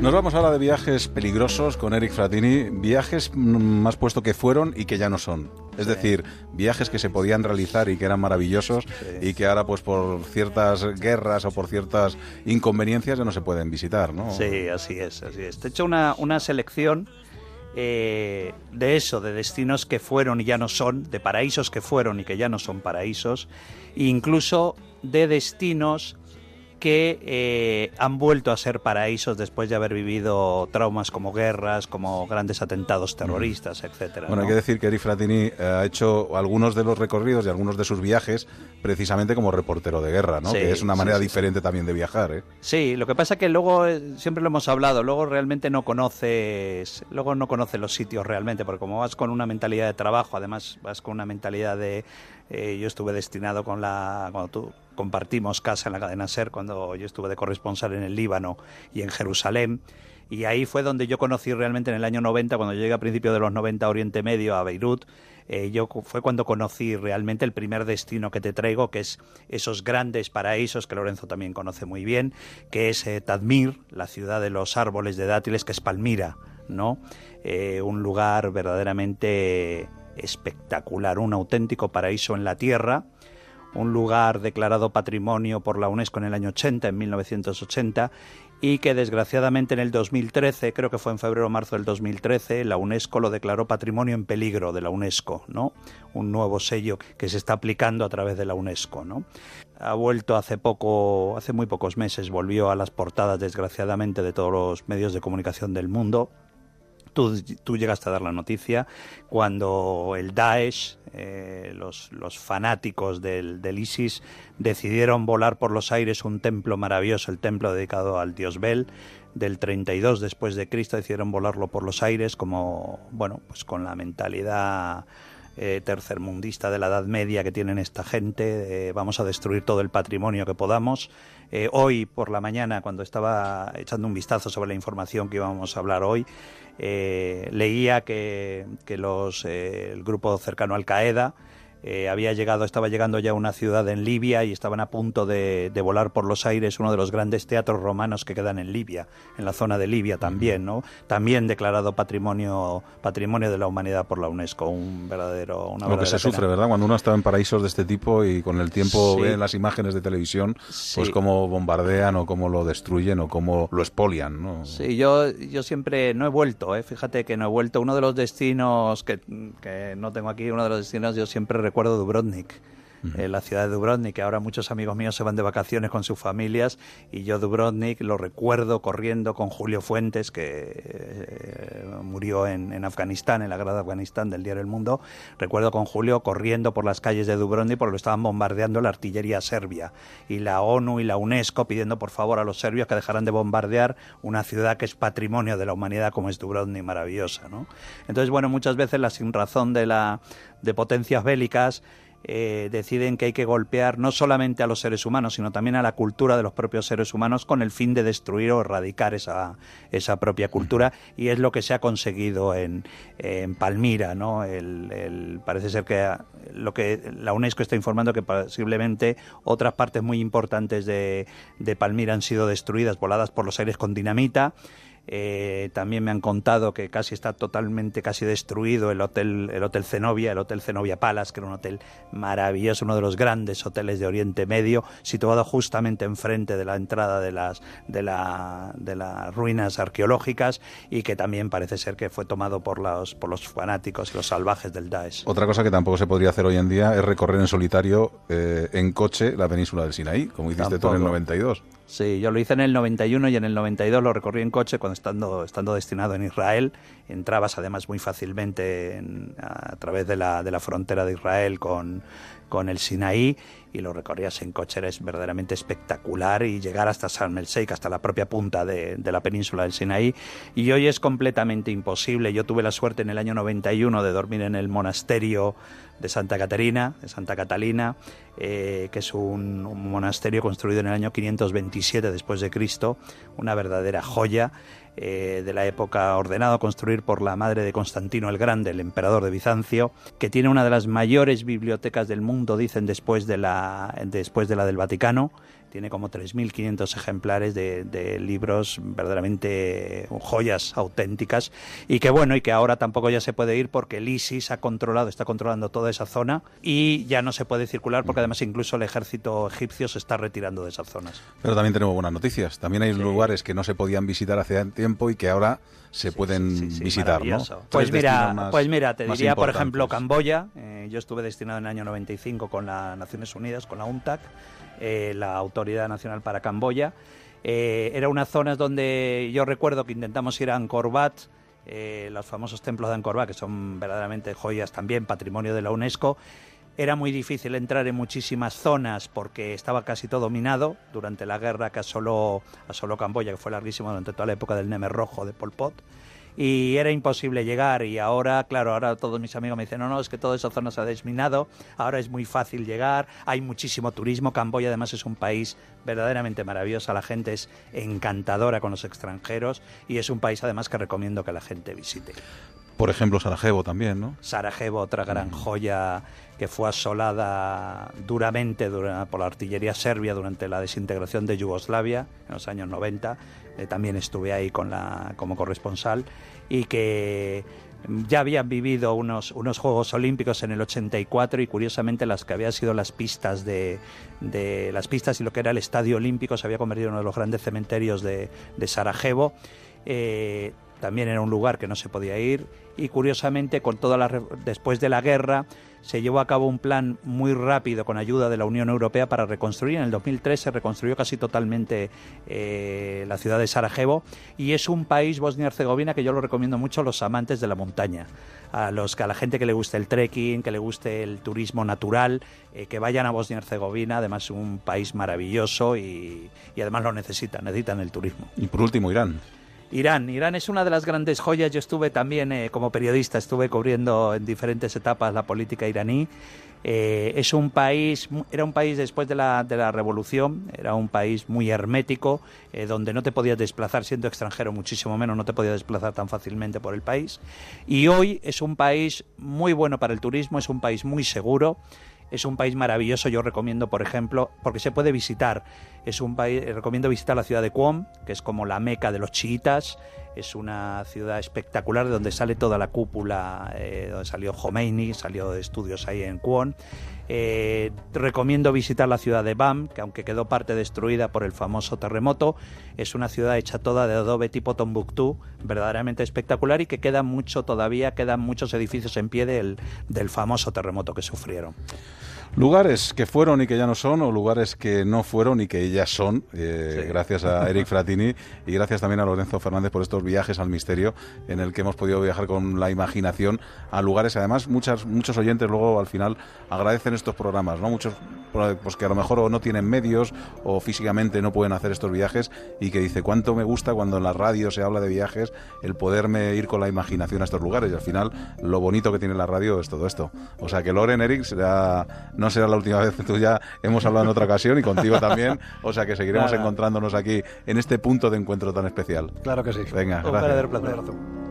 Nos vamos ahora de viajes peligrosos con Eric Fratini, viajes más puesto que fueron y que ya no son. Es decir, viajes que se podían realizar y que eran maravillosos y que ahora pues por ciertas guerras o por ciertas inconveniencias ya no se pueden visitar, ¿no? Sí, así es, así es. Te he hecho una, una selección eh, de eso, de destinos que fueron y ya no son, de paraísos que fueron y que ya no son paraísos, e incluso de destinos que eh, han vuelto a ser paraísos después de haber vivido traumas como guerras, como grandes atentados terroristas, etcétera. Bueno, hay que decir que Eri Fratini eh, ha hecho algunos de los recorridos y algunos de sus viajes precisamente como reportero de guerra, ¿no? que es una manera diferente también de viajar, ¿eh? Sí, lo que pasa es que luego eh, siempre lo hemos hablado, luego realmente no conoces, luego no conoces los sitios realmente, porque como vas con una mentalidad de trabajo, además vas con una mentalidad de yo estuve destinado con la cuando tú compartimos casa en la cadena SER cuando yo estuve de corresponsal en el Líbano y en Jerusalén. Y ahí fue donde yo conocí realmente en el año 90, cuando llegué a principios de los 90 a Oriente Medio, a Beirut, eh, yo fue cuando conocí realmente el primer destino que te traigo, que es esos grandes paraísos que Lorenzo también conoce muy bien, que es eh, Tadmir, la ciudad de los árboles de dátiles, que es Palmira, ¿no? Eh, un lugar verdaderamente espectacular, un auténtico paraíso en la tierra un lugar declarado patrimonio por la UNESCO en el año 80, en 1980, y que desgraciadamente en el 2013, creo que fue en febrero o marzo del 2013, la UNESCO lo declaró patrimonio en peligro de la UNESCO, ¿no? Un nuevo sello que se está aplicando a través de la UNESCO, ¿no? Ha vuelto hace poco, hace muy pocos meses, volvió a las portadas desgraciadamente de todos los medios de comunicación del mundo Tú, llegaste a dar la noticia cuando el Daesh, eh, los, fanáticos del, ISIS, decidieron volar por los aires un templo maravilloso, el templo dedicado al dios Bel, del 32 después de Cristo, decidieron volarlo por los aires como, bueno, pues con la mentalidad eh, tercermundista de la Edad Media que tienen esta gente, vamos a destruir todo el patrimonio que podamos. Eh, hoy por la mañana, cuando estaba echando un vistazo sobre la información que íbamos a hablar hoy, eh, leía que, los, eh, el grupo cercano Al Qaeda eh, había llegado, estaba llegando ya a una ciudad en Libia y estaban a punto de, volar por los aires uno de los grandes teatros romanos que quedan en Libia, en la zona de Libia también, ¿no? También declarado patrimonio patrimonio de la humanidad por la UNESCO, un verdadero una Lo que se sufre, ¿verdad? Cuando uno está en paraísos de este tipo y con el tiempo ve las imágenes de televisión, pues cómo bombardean o cómo lo destruyen o cómo lo expolian, ¿no? Sí, yo yo siempre no he vuelto, ¿eh? fíjate que no he vuelto. Uno de los destinos que, que no tengo aquí, uno de los destinos yo siempre recuerdo Dubrovnik en eh, la ciudad de Dubrovnik, ahora muchos amigos míos se van de vacaciones con sus familias y yo Dubrovnik lo recuerdo corriendo con Julio Fuentes, que eh, murió en, en, Afganistán, en la guerra de Afganistán del diario El Mundo, recuerdo con Julio corriendo por las calles de Dubrovnik porque lo estaban bombardeando la artillería serbia. Y la ONU y la UNESCO pidiendo por favor a los serbios que dejaran de bombardear una ciudad que es patrimonio de la humanidad como es Dubrovnik, maravillosa, ¿no? Entonces, bueno, muchas veces la sinrazón de la de potencias bélicas eh, deciden que hay que golpear no solamente a los seres humanos, sino también a la cultura de los propios seres humanos con el fin de destruir o erradicar esa, esa propia cultura y es lo que se ha conseguido en, en Palmira. ¿no? El, parece ser que lo que la UNESCO está informando que posiblemente otras partes muy importantes de, de Palmira han sido destruidas, voladas por los aires con dinamita. Eh, también me han contado que casi está totalmente casi destruido el hotel el hotel Zenobia, el hotel Zenobia Palace, que era un hotel maravilloso, uno de los grandes hoteles de Oriente Medio, situado justamente enfrente de la entrada de las de, la, de las ruinas arqueológicas y que también parece ser que fue tomado por los por los fanáticos y los salvajes del Daesh. Otra cosa que tampoco se podría hacer hoy en día es recorrer en solitario eh, en coche la península del Sinaí, como hiciste tú en el 92. Sí, yo lo hice en el 91 y en el 92 lo recorrí en coche cuando estando, estando destinado en Israel. Entrabas además muy fácilmente a través de la, de la frontera de Israel con, con el Sinaí y lo recorrías en coche, es verdaderamente espectacular y llegar hasta Sharm el Sheikh, hasta la propia punta de, de, la península del Sinaí. Y hoy es completamente imposible. Yo tuve la suerte en el año 91 de dormir en el monasterio de Santa Caterina, de Santa Catalina, eh, que es un, monasterio construido en el año 527 después de Cristo, una verdadera joya eh, de la época ordenado a construir por la madre de Constantino el Grande, el emperador de Bizancio, que tiene una de las mayores bibliotecas del mundo, dicen después de la después de la del Vaticano tiene como 3.500 ejemplares de, libros verdaderamente joyas auténticas y que bueno, y que ahora tampoco ya se puede ir porque el ISIS ha controlado, está controlando toda esa zona y ya no se puede circular porque además incluso el ejército egipcio se está retirando de esas zonas. Pero también tenemos buenas noticias. También hay lugares que no se podían visitar hace tiempo y que ahora se pueden visitar, ¿no? Pues mira, pues mira, te diría, por ejemplo, Camboya. Eh, yo estuve destinado en el año 95 con las Naciones Unidas, con la UNTAC, eh, la Autoridad Nacional para Camboya. Eh, era una zona donde yo recuerdo que intentamos ir a Angkor Wat, los famosos templos de Angkor Wat, que son verdaderamente joyas también, patrimonio de la UNESCO. Era muy difícil entrar en muchísimas zonas porque estaba casi todo minado durante la guerra que asoló, asoló Camboya, que fue larguísima durante toda la época del Neme Rojo de Pol Pot y era imposible llegar y ahora, claro, ahora todos mis amigos me dicen, no, no, es que toda esa zona se ha desminado, ahora es muy fácil llegar, hay muchísimo turismo, Camboya además es un país verdaderamente maravilloso, la gente es encantadora con los extranjeros y es un país además que recomiendo que la gente visite. Por ejemplo, Sarajevo también, ¿no? Sarajevo, otra gran mm. joya que fue asolada duramente por la artillería serbia durante la desintegración de Yugoslavia en los años 90. Eh, también estuve ahí con la, como corresponsal y que ya habían vivido unos, unos Juegos Olímpicos en el 84 y curiosamente las que habían sido las pistas de, de las pistas y lo que era el Estadio Olímpico se había convertido en uno de los grandes cementerios de, de Sarajevo. Eh, también era un lugar que no se podía ir y curiosamente con toda la después de la guerra se llevó a cabo un plan muy rápido con ayuda de la Unión Europea para reconstruir. En el 2003 se reconstruyó casi totalmente eh, la ciudad de Sarajevo y es un país, Bosnia-Herzegovina, que yo lo recomiendo mucho a los amantes de la montaña, a, los, a la gente que le guste el trekking, que le guste el turismo natural, eh, que vayan a Bosnia-Herzegovina, además es un país maravilloso y, y además lo necesitan, necesitan el turismo. Y por último, Irán. Irán. Irán es una de las grandes joyas. Yo estuve también eh, como periodista, estuve cubriendo en diferentes etapas la política iraní. Eh, es un país, era un país después de la, de la revolución, era un país muy hermético, eh, donde no te podías desplazar siendo extranjero, muchísimo menos, no te podías desplazar tan fácilmente por el país. Y hoy es un país muy bueno para el turismo, es un país muy seguro. Es un país maravilloso, yo recomiendo, por ejemplo, porque se puede visitar. Es un país, recomiendo visitar la ciudad de Qom, que es como la meca de los chiitas. Es una ciudad espectacular de donde sale toda la cúpula, eh, donde salió Khomeini, salió de estudios ahí en Qom. Eh, recomiendo visitar la ciudad de Bam, que aunque quedó parte destruida por el famoso terremoto, es una ciudad hecha toda de adobe tipo Tombuctú, verdaderamente espectacular y que queda mucho todavía, quedan muchos edificios en pie del, del famoso terremoto que sufrieron. Lugares que fueron y que ya no son, o lugares que no fueron y que ya son, eh, gracias a Eric Fratini y gracias también a Lorenzo Fernández por estos viajes al misterio en el que hemos podido viajar con la imaginación a lugares. Además, muchas, muchos oyentes luego al final agradecen estos programas, ¿no? Muchos pues que a lo mejor no tienen medios o físicamente no pueden hacer estos viajes y que dice cuánto me gusta cuando en la radio se habla de viajes el poderme ir con la imaginación a estos lugares y al final lo bonito que tiene la radio es todo esto. O sea que Loren, Eric, será no será la última vez, tú ya hemos hablado en otra ocasión y contigo también, o sea que seguiremos encontrándonos aquí en este punto de encuentro tan especial. Claro que sí. Venga, Un gracias. placer.